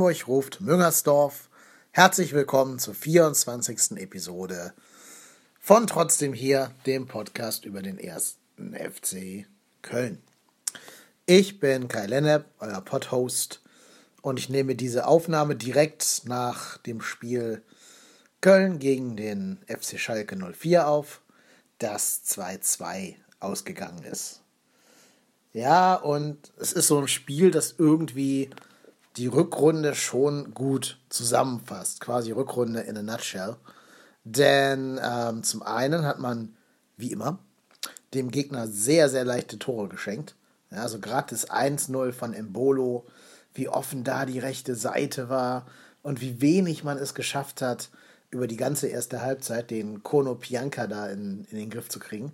Hamburg ruft Müngersdorf. Herzlich willkommen zur 24. Episode von Trotzdem hier, dem Podcast über den ersten FC Köln. Ich bin Kai Lennep, euer Podhost, und ich nehme diese Aufnahme direkt nach dem Spiel Köln gegen den FC Schalke 04 auf, das 2-2 ausgegangen ist. Ja, und es ist so ein Spiel, das irgendwie die Rückrunde schon gut zusammenfasst. Quasi Rückrunde in a nutshell. Denn ähm, zum einen hat man, wie immer, dem Gegner sehr, sehr leichte Tore geschenkt. Ja, also gerade das 1-0 von Embolo, wie offen da die rechte Seite war und wie wenig man es geschafft hat, über die ganze erste Halbzeit den Kono Pianka da in, in den Griff zu kriegen.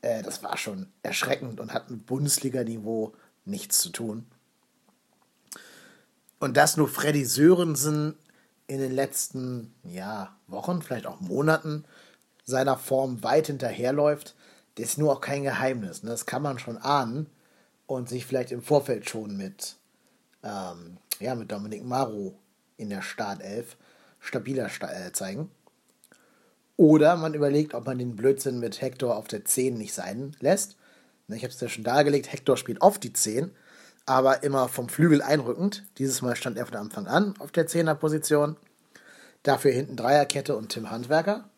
Äh, das war schon erschreckend und hat mit Bundesliga-Niveau nichts zu tun. Und dass nur Freddy Sörensen in den letzten ja, Wochen, vielleicht auch Monaten seiner Form weit hinterherläuft, das ist nur auch kein Geheimnis. Ne? Das kann man schon ahnen und sich vielleicht im Vorfeld schon mit, ähm, ja, mit Dominik Maro in der Startelf stabiler äh, zeigen. Oder man überlegt, ob man den Blödsinn mit Hector auf der 10 nicht sein lässt. Ne, ich habe es ja schon dargelegt, Hector spielt auf die 10, aber immer vom Flügel einrückend. Dieses Mal stand er von Anfang an auf der 10er Position. Dafür hinten Dreierkette und Tim Handwerker,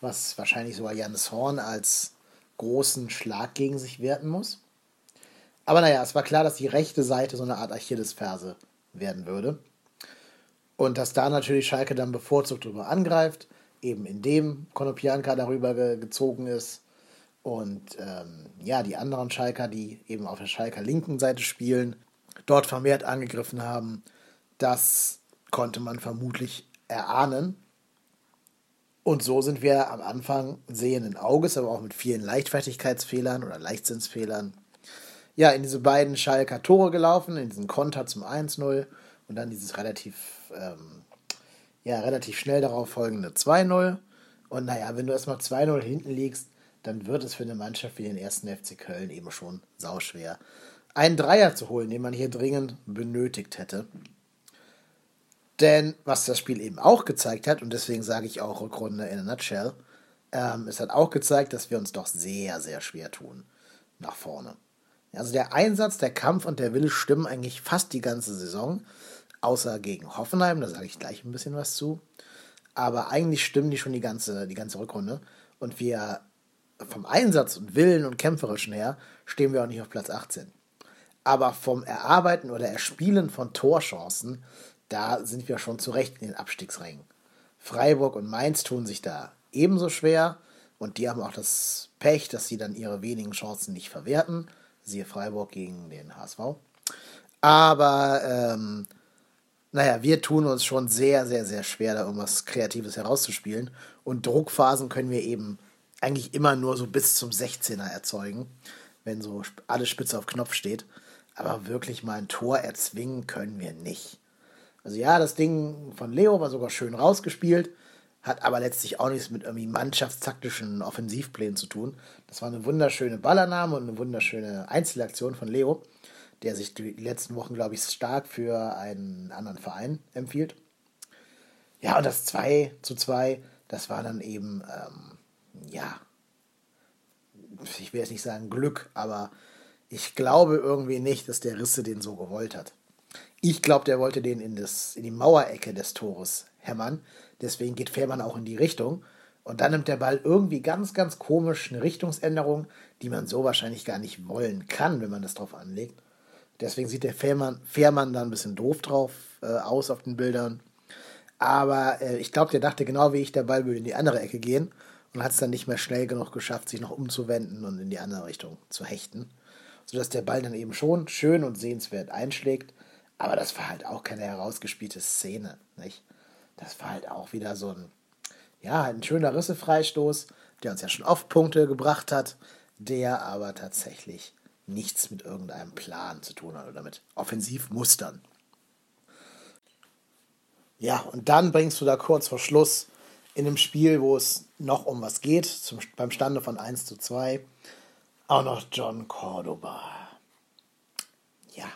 was wahrscheinlich sogar Janis Horn als großen Schlag gegen sich werten muss. Aber naja, es war klar, dass die rechte Seite so eine Art Achillesferse werden würde. Und dass da natürlich Schalke dann bevorzugt drüber angreift, eben indem Konopianka darüber ge gezogen ist und ähm, ja, die anderen Schalker, die eben auf der Schalker linken Seite spielen, dort vermehrt angegriffen haben. Das konnte man vermutlich erahnen. Und so sind wir am Anfang sehenden Auges, aber auch mit vielen Leichtfertigkeitsfehlern oder Leichtsinnsfehlern, ja, in diese beiden Schalker Tore gelaufen, in diesen Konter zum 1-0 und dann dieses relativ, ähm, ja, relativ schnell darauf folgende 2-0. Und naja, wenn du erstmal 2-0 hinten liegst, dann wird es für eine Mannschaft wie den ersten FC Köln eben schon sauschwer, einen Dreier zu holen, den man hier dringend benötigt hätte. Denn was das Spiel eben auch gezeigt hat, und deswegen sage ich auch Rückrunde in a nutshell, ähm, es hat auch gezeigt, dass wir uns doch sehr, sehr schwer tun nach vorne. Also der Einsatz, der Kampf und der Wille stimmen eigentlich fast die ganze Saison, außer gegen Hoffenheim, da sage ich gleich ein bisschen was zu. Aber eigentlich stimmen die schon die ganze, die ganze Rückrunde. Und wir vom Einsatz und Willen und Kämpferischen her stehen wir auch nicht auf Platz 18. Aber vom Erarbeiten oder Erspielen von Torchancen, da sind wir schon zurecht in den Abstiegsrängen. Freiburg und Mainz tun sich da ebenso schwer und die haben auch das Pech, dass sie dann ihre wenigen Chancen nicht verwerten. Siehe Freiburg gegen den HSV. Aber ähm, naja, wir tun uns schon sehr, sehr, sehr schwer, da irgendwas Kreatives herauszuspielen. Und Druckphasen können wir eben eigentlich immer nur so bis zum 16er erzeugen, wenn so alles spitze auf Knopf steht. Aber wirklich mal ein Tor erzwingen können wir nicht. Also ja, das Ding von Leo war sogar schön rausgespielt, hat aber letztlich auch nichts mit irgendwie mannschaftstaktischen Offensivplänen zu tun. Das war eine wunderschöne Ballernahme und eine wunderschöne Einzelaktion von Leo, der sich die letzten Wochen, glaube ich, stark für einen anderen Verein empfiehlt. Ja, und das 2 zu 2, das war dann eben ähm, ja, ich will jetzt nicht sagen Glück, aber ich glaube irgendwie nicht, dass der Risse den so gewollt hat. Ich glaube, der wollte den in, das, in die Mauerecke des Tores hämmern. Deswegen geht Fährmann auch in die Richtung. Und dann nimmt der Ball irgendwie ganz, ganz komisch eine Richtungsänderung, die man so wahrscheinlich gar nicht wollen kann, wenn man das drauf anlegt. Deswegen sieht der Fährmann, Fährmann da ein bisschen doof drauf äh, aus auf den Bildern. Aber äh, ich glaube, der dachte genau wie ich, der Ball würde in die andere Ecke gehen und hat es dann nicht mehr schnell genug geschafft, sich noch umzuwenden und in die andere Richtung zu hechten. Sodass der Ball dann eben schon schön und sehenswert einschlägt. Aber das war halt auch keine herausgespielte Szene. Nicht? Das war halt auch wieder so ein, ja, ein schöner Rissefreistoß, der uns ja schon oft Punkte gebracht hat, der aber tatsächlich nichts mit irgendeinem Plan zu tun hat oder mit Offensivmustern. Ja, und dann bringst du da kurz vor Schluss in einem Spiel, wo es noch um was geht, zum, beim Stande von 1 zu 2, auch noch John Cordoba. Ja.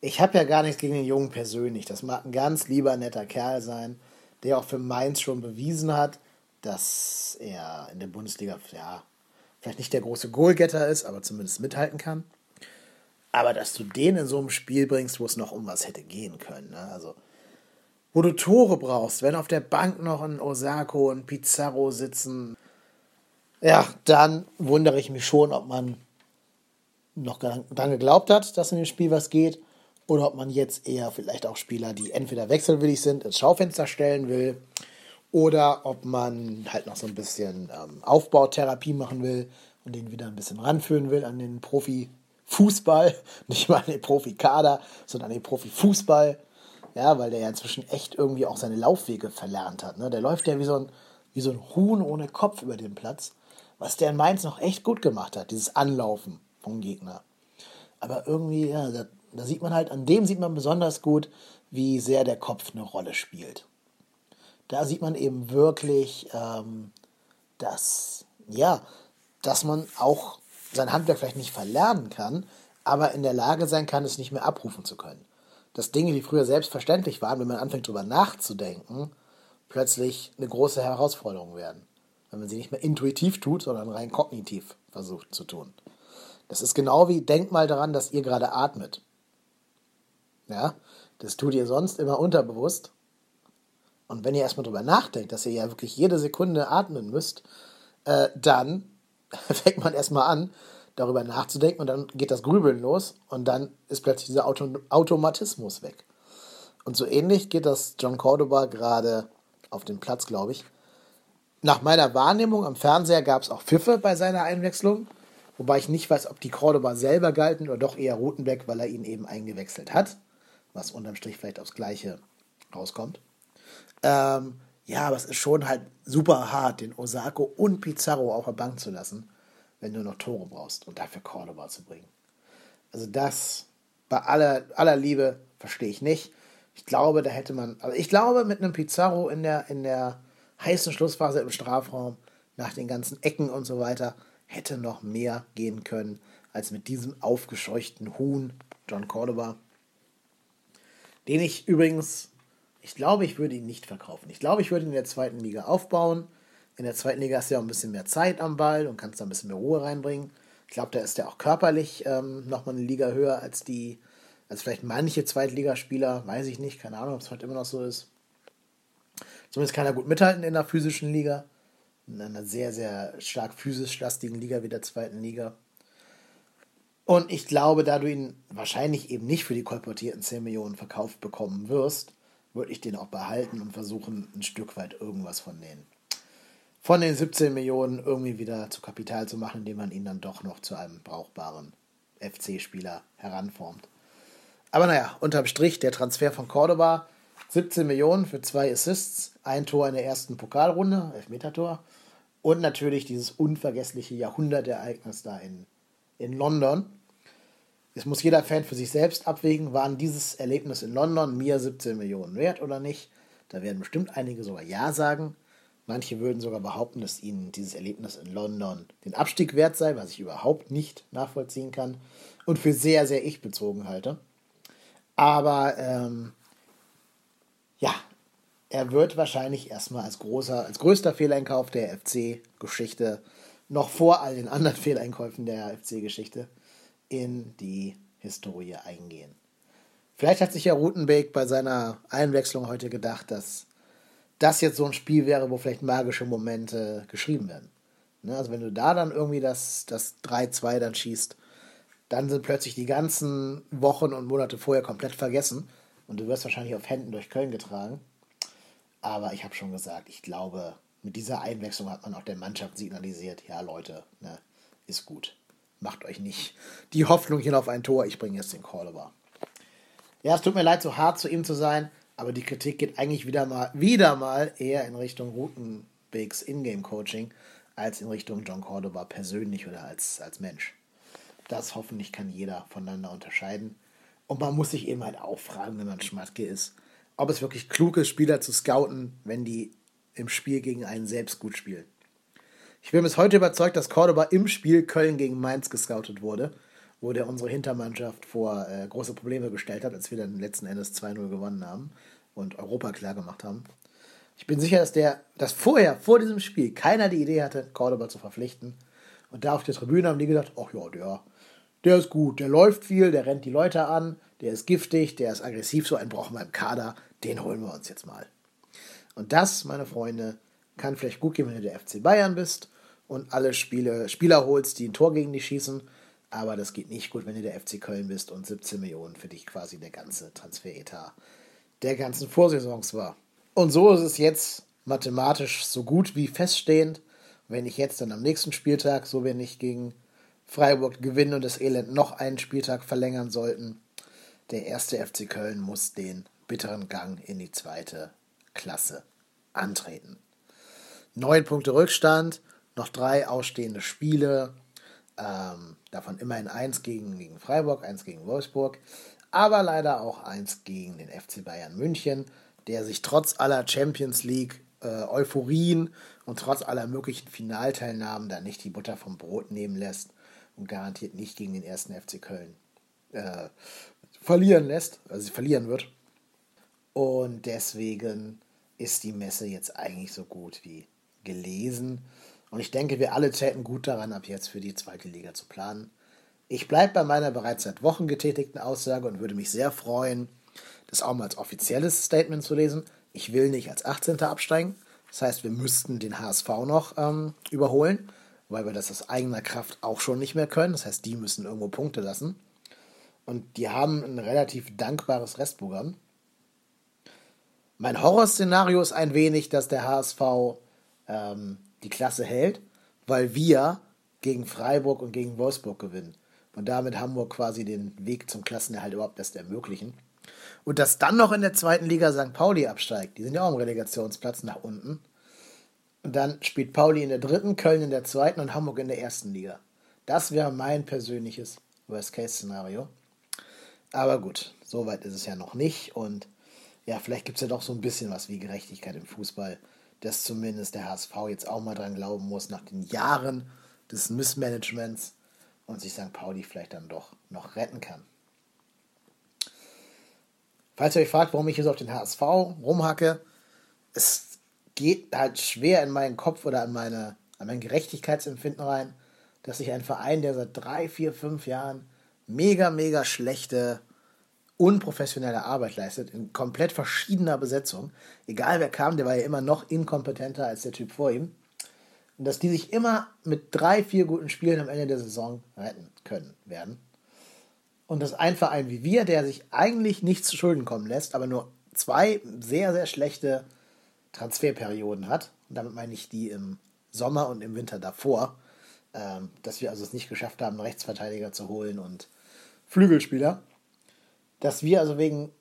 ich habe ja gar nichts gegen den Jungen persönlich. Das mag ein ganz lieber, netter Kerl sein, der auch für Mainz schon bewiesen hat, dass er in der Bundesliga, ja, vielleicht nicht der große Goalgetter ist, aber zumindest mithalten kann. Aber dass du den in so einem Spiel bringst, wo es noch um was hätte gehen können, ne? also wo du Tore brauchst, wenn auf der Bank noch ein Osako und Pizarro sitzen, ja, dann wundere ich mich schon, ob man noch dran geglaubt hat, dass in dem Spiel was geht oder ob man jetzt eher vielleicht auch Spieler, die entweder wechselwillig sind, ins Schaufenster stellen will oder ob man halt noch so ein bisschen ähm, Aufbautherapie machen will und den wieder ein bisschen ranführen will an den Profifußball, nicht mal an den Profikader, sondern an den Profifußball. Ja, weil der ja inzwischen echt irgendwie auch seine Laufwege verlernt hat. Ne? Der läuft ja wie so, ein, wie so ein Huhn ohne Kopf über den Platz, was der in Mainz noch echt gut gemacht hat, dieses Anlaufen vom Gegner. Aber irgendwie, ja, da, da sieht man halt, an dem sieht man besonders gut, wie sehr der Kopf eine Rolle spielt. Da sieht man eben wirklich, ähm, dass, ja, dass man auch sein Handwerk vielleicht nicht verlernen kann, aber in der Lage sein kann, es nicht mehr abrufen zu können. Dass Dinge, die früher selbstverständlich waren, wenn man anfängt darüber nachzudenken, plötzlich eine große Herausforderung werden. Wenn man sie nicht mehr intuitiv tut, sondern rein kognitiv versucht zu tun. Das ist genau wie, denkt mal daran, dass ihr gerade atmet. Ja, das tut ihr sonst immer unterbewusst. Und wenn ihr erstmal drüber nachdenkt, dass ihr ja wirklich jede Sekunde atmen müsst, äh, dann fängt man erstmal an, darüber nachzudenken und dann geht das Grübeln los und dann ist plötzlich dieser Auto Automatismus weg. Und so ähnlich geht das John Cordoba gerade auf dem Platz, glaube ich. Nach meiner Wahrnehmung am Fernseher gab es auch Pfiffe bei seiner Einwechslung, wobei ich nicht weiß, ob die Cordoba selber galten oder doch eher Rotenbeck, weil er ihn eben eingewechselt hat was unterm Strich vielleicht aufs Gleiche rauskommt. Ähm, ja, aber es ist schon halt super hart, den Osako und Pizarro auf der Bank zu lassen, wenn du noch Tore brauchst und dafür Cordoba zu bringen. Also das bei aller, aller Liebe verstehe ich nicht. Ich glaube, da hätte man, also ich glaube, mit einem Pizarro in der, in der heißen Schlussphase im Strafraum, nach den ganzen Ecken und so weiter, hätte noch mehr gehen können, als mit diesem aufgescheuchten Huhn, John Cordoba. Den ich übrigens, ich glaube, ich würde ihn nicht verkaufen. Ich glaube, ich würde ihn in der zweiten Liga aufbauen. In der zweiten Liga hast du ja auch ein bisschen mehr Zeit am Ball und kannst da ein bisschen mehr Ruhe reinbringen. Ich glaube, da ist er auch körperlich ähm, nochmal eine Liga höher als die, als vielleicht manche Zweitligaspieler. Weiß ich nicht, keine Ahnung, ob es heute immer noch so ist. Zumindest kann er gut mithalten in der physischen Liga. In einer sehr, sehr stark physisch lastigen Liga wie der zweiten Liga. Und ich glaube, da du ihn wahrscheinlich eben nicht für die kolportierten 10 Millionen verkauft bekommen wirst, würde ich den auch behalten und versuchen, ein Stück weit irgendwas von den, von den 17 Millionen irgendwie wieder zu Kapital zu machen, indem man ihn dann doch noch zu einem brauchbaren FC-Spieler heranformt. Aber naja, unterm Strich der Transfer von Cordoba, 17 Millionen für zwei Assists, ein Tor in der ersten Pokalrunde, Elfmetertor, und natürlich dieses unvergessliche Jahrhundertereignis da in, in London, Jetzt muss jeder Fan für sich selbst abwägen, waren dieses Erlebnis in London mir 17 Millionen wert oder nicht. Da werden bestimmt einige sogar Ja sagen. Manche würden sogar behaupten, dass ihnen dieses Erlebnis in London den Abstieg wert sei, was ich überhaupt nicht nachvollziehen kann und für sehr, sehr ich bezogen halte. Aber ähm, ja, er wird wahrscheinlich erstmal als großer, als größter Fehleinkauf der FC-Geschichte, noch vor all den anderen Fehleinkäufen der FC-Geschichte, in die Historie eingehen. Vielleicht hat sich ja Rutenbeek bei seiner Einwechslung heute gedacht, dass das jetzt so ein Spiel wäre, wo vielleicht magische Momente geschrieben werden. Ne, also wenn du da dann irgendwie das, das 3-2 dann schießt, dann sind plötzlich die ganzen Wochen und Monate vorher komplett vergessen und du wirst wahrscheinlich auf Händen durch Köln getragen. Aber ich habe schon gesagt, ich glaube, mit dieser Einwechslung hat man auch der Mannschaft signalisiert, ja Leute, ne, ist gut macht euch nicht die Hoffnung hin auf ein Tor, ich bringe jetzt den Cordoba. Ja, es tut mir leid, so hart zu ihm zu sein, aber die Kritik geht eigentlich wieder mal, wieder mal eher in Richtung Rutenbeeks Ingame-Coaching als in Richtung John Cordoba persönlich oder als, als Mensch. Das hoffentlich kann jeder voneinander unterscheiden. Und man muss sich eben halt auch fragen, wenn man Schmatke ist, ob es wirklich klug ist, Spieler zu scouten, wenn die im Spiel gegen einen selbst gut spielen. Ich bin bis heute überzeugt, dass Cordoba im Spiel Köln gegen Mainz gescoutet wurde wo der unsere Hintermannschaft vor äh, große Probleme gestellt hat, als wir dann letzten Endes 2-0 gewonnen haben und Europa klar gemacht haben. Ich bin sicher, dass der, dass vorher, vor diesem Spiel, keiner die Idee hatte, Cordoba zu verpflichten. Und da auf der Tribüne haben die gedacht, ach ja, der, der ist gut, der läuft viel, der rennt die Leute an, der ist giftig, der ist aggressiv, so einen brauchen wir im Kader, den holen wir uns jetzt mal. Und das, meine Freunde, kann vielleicht gut gehen, wenn du der FC Bayern bist und alle Spiele, Spieler holst, die ein Tor gegen dich schießen. Aber das geht nicht gut, wenn du der FC Köln bist und 17 Millionen für dich quasi der ganze Transferetat der ganzen Vorsaisons war. Und so ist es jetzt mathematisch so gut wie feststehend, wenn ich jetzt dann am nächsten Spieltag, so wenn ich gegen Freiburg gewinne und das Elend noch einen Spieltag verlängern sollten, der erste FC Köln muss den bitteren Gang in die zweite Klasse antreten. Neun Punkte Rückstand, noch drei ausstehende Spiele, ähm, davon immerhin eins gegen, gegen Freiburg, eins gegen Wolfsburg, aber leider auch eins gegen den FC Bayern München, der sich trotz aller Champions League äh, Euphorien und trotz aller möglichen Finalteilnahmen da nicht die Butter vom Brot nehmen lässt und garantiert nicht gegen den ersten FC Köln äh, verlieren lässt, also sie verlieren wird. Und deswegen ist die Messe jetzt eigentlich so gut wie gelesen. Und ich denke, wir alle täten gut daran, ab jetzt für die zweite Liga zu planen. Ich bleibe bei meiner bereits seit Wochen getätigten Aussage und würde mich sehr freuen, das auch mal als offizielles Statement zu lesen. Ich will nicht als 18. absteigen. Das heißt, wir müssten den HSV noch ähm, überholen, weil wir das aus eigener Kraft auch schon nicht mehr können. Das heißt, die müssen irgendwo Punkte lassen. Und die haben ein relativ dankbares Restprogramm. Mein Horrorszenario ist ein wenig, dass der HSV ähm, die Klasse hält, weil wir gegen Freiburg und gegen Wolfsburg gewinnen. Und damit Hamburg quasi den Weg zum Klassenerhalt überhaupt erst ermöglichen. Und dass dann noch in der zweiten Liga St. Pauli absteigt. Die sind ja auch im Relegationsplatz nach unten. Und dann spielt Pauli in der dritten, Köln in der zweiten und Hamburg in der ersten Liga. Das wäre mein persönliches Worst-Case-Szenario. Aber gut, so weit ist es ja noch nicht. Und ja, vielleicht gibt es ja doch so ein bisschen was wie Gerechtigkeit im Fußball, dass zumindest der HSV jetzt auch mal dran glauben muss, nach den Jahren des Missmanagements und sich St. Pauli vielleicht dann doch noch retten kann. Falls ihr euch fragt, warum ich jetzt auf den HSV rumhacke, es geht halt schwer in meinen Kopf oder an, meine, an mein Gerechtigkeitsempfinden rein, dass sich ein Verein, der seit drei, vier, fünf Jahren mega, mega schlechte, unprofessionelle Arbeit leistet, in komplett verschiedener Besetzung, egal wer kam, der war ja immer noch inkompetenter als der Typ vor ihm, und dass die sich immer mit drei, vier guten Spielen am Ende der Saison retten können werden. Und dass ein Verein wie wir, der sich eigentlich nichts zu Schulden kommen lässt, aber nur zwei sehr, sehr schlechte Transferperioden hat, und damit meine ich die im Sommer und im Winter davor, ähm, dass wir also es nicht geschafft haben, einen Rechtsverteidiger zu holen und Flügelspieler, dass wir also wegen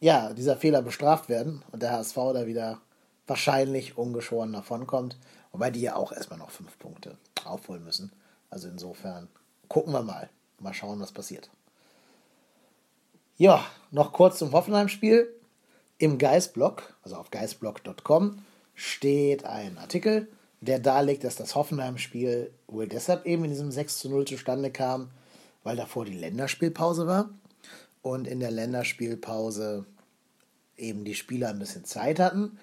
ja, dieser Fehler bestraft werden und der HSV da wieder wahrscheinlich ungeschoren davonkommt, wobei die ja auch erstmal noch fünf Punkte aufholen müssen. Also insofern gucken wir mal. Mal schauen, was passiert. Ja, noch kurz zum Hoffenheim-Spiel. Im Geistblog, also auf geistblog.com, steht ein Artikel, der darlegt, dass das Hoffenheim-Spiel wohl deshalb eben in diesem 6 zu 0 zustande kam, weil davor die Länderspielpause war und in der Länderspielpause eben die Spieler ein bisschen Zeit hatten,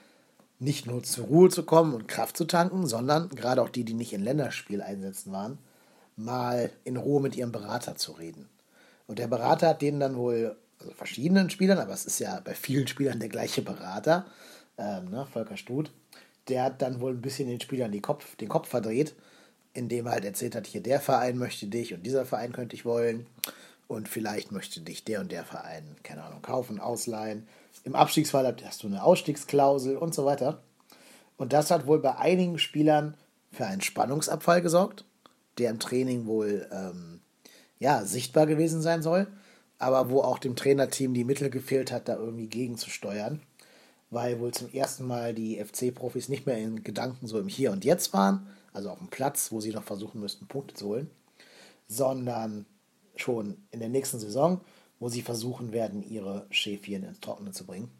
nicht nur zur Ruhe zu kommen und Kraft zu tanken, sondern gerade auch die, die nicht in Länderspieleinsätzen waren, mal in Ruhe mit ihrem Berater zu reden. Und der Berater hat denen dann wohl, also verschiedenen Spielern, aber es ist ja bei vielen Spielern der gleiche Berater, ähm, ne, Volker Struth, der hat dann wohl ein bisschen den Spielern die Kopf, den Kopf verdreht, indem er halt erzählt hat, hier der Verein möchte dich und dieser Verein könnte ich wollen und vielleicht möchte dich der und der Verein, keine Ahnung, kaufen, ausleihen. Im Abstiegsfall hast du eine Ausstiegsklausel und so weiter. Und das hat wohl bei einigen Spielern für einen Spannungsabfall gesorgt, der im Training wohl ähm, ja, sichtbar gewesen sein soll, aber wo auch dem Trainerteam die Mittel gefehlt hat, da irgendwie gegenzusteuern, weil wohl zum ersten Mal die FC-Profis nicht mehr in Gedanken so im Hier und Jetzt waren, also auf dem Platz, wo sie noch versuchen müssten, Punkte zu holen, sondern schon in der nächsten Saison, wo sie versuchen werden, ihre Schäfchen ins Trockene zu bringen.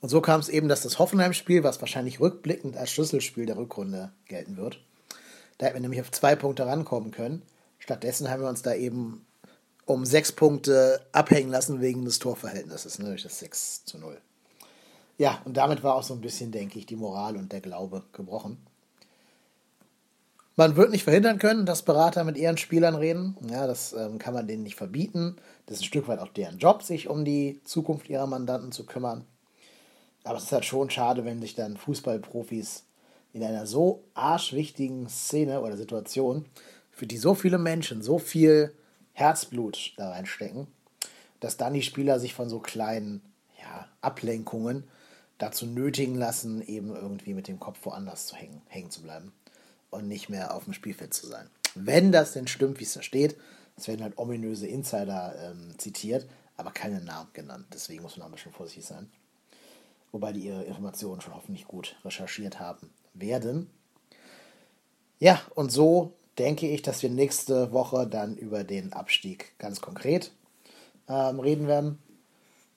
Und so kam es eben, dass das Hoffenheim-Spiel, was wahrscheinlich rückblickend als Schlüsselspiel der Rückrunde gelten wird, da hätten wir nämlich auf zwei Punkte rankommen können, Stattdessen haben wir uns da eben um sechs Punkte abhängen lassen wegen des Torverhältnisses, nämlich ne, das 6 zu 0. Ja, und damit war auch so ein bisschen, denke ich, die Moral und der Glaube gebrochen. Man wird nicht verhindern können, dass Berater mit ihren Spielern reden. Ja, das ähm, kann man denen nicht verbieten. Das ist ein Stück weit auch deren Job, sich um die Zukunft ihrer Mandanten zu kümmern. Aber es ist halt schon schade, wenn sich dann Fußballprofis in einer so arschwichtigen Szene oder Situation, für die so viele Menschen so viel Herzblut da reinstecken, dass dann die Spieler sich von so kleinen ja, Ablenkungen dazu nötigen lassen, eben irgendwie mit dem Kopf woanders zu hängen, hängen zu bleiben und nicht mehr auf dem Spielfeld zu sein. Wenn das denn stimmt, wie es da steht, es werden halt ominöse Insider ähm, zitiert, aber keine Namen genannt. Deswegen muss man ein bisschen vorsichtig sein. Wobei die ihre Informationen schon hoffentlich gut recherchiert haben werden. Ja, und so denke ich, dass wir nächste Woche dann über den Abstieg ganz konkret ähm, reden werden.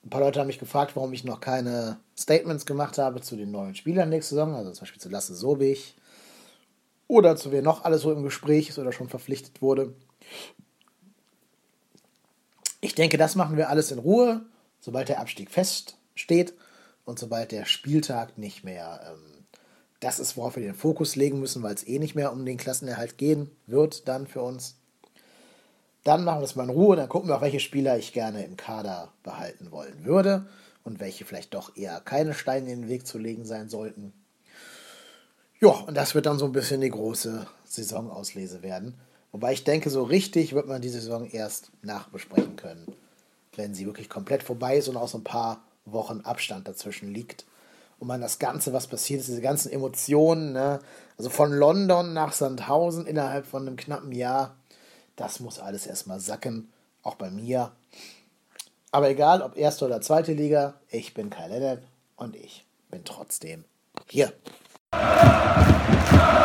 Ein paar Leute haben mich gefragt, warum ich noch keine Statements gemacht habe zu den neuen Spielern nächste Saison, also zum Beispiel zu Lasse Sobich oder zu wer noch alles so im Gespräch ist oder schon verpflichtet wurde. Ich denke, das machen wir alles in Ruhe, sobald der Abstieg feststeht und sobald der Spieltag nicht mehr ähm, das ist, worauf wir den Fokus legen müssen, weil es eh nicht mehr um den Klassenerhalt gehen wird dann für uns. Dann machen wir es mal in Ruhe, dann gucken wir auch, welche Spieler ich gerne im Kader behalten wollen würde und welche vielleicht doch eher keine Steine in den Weg zu legen sein sollten. Ja, und das wird dann so ein bisschen die große Saisonauslese werden. Wobei ich denke, so richtig wird man die Saison erst nachbesprechen können, wenn sie wirklich komplett vorbei ist und auch so ein paar Wochen Abstand dazwischen liegt und man das Ganze, was passiert ist, diese ganzen Emotionen, ne? also von London nach Sandhausen innerhalb von einem knappen Jahr, das muss alles erstmal sacken, auch bei mir. Aber egal, ob erste oder zweite Liga, ich bin Kai Lennart und ich bin trotzdem hier. Go!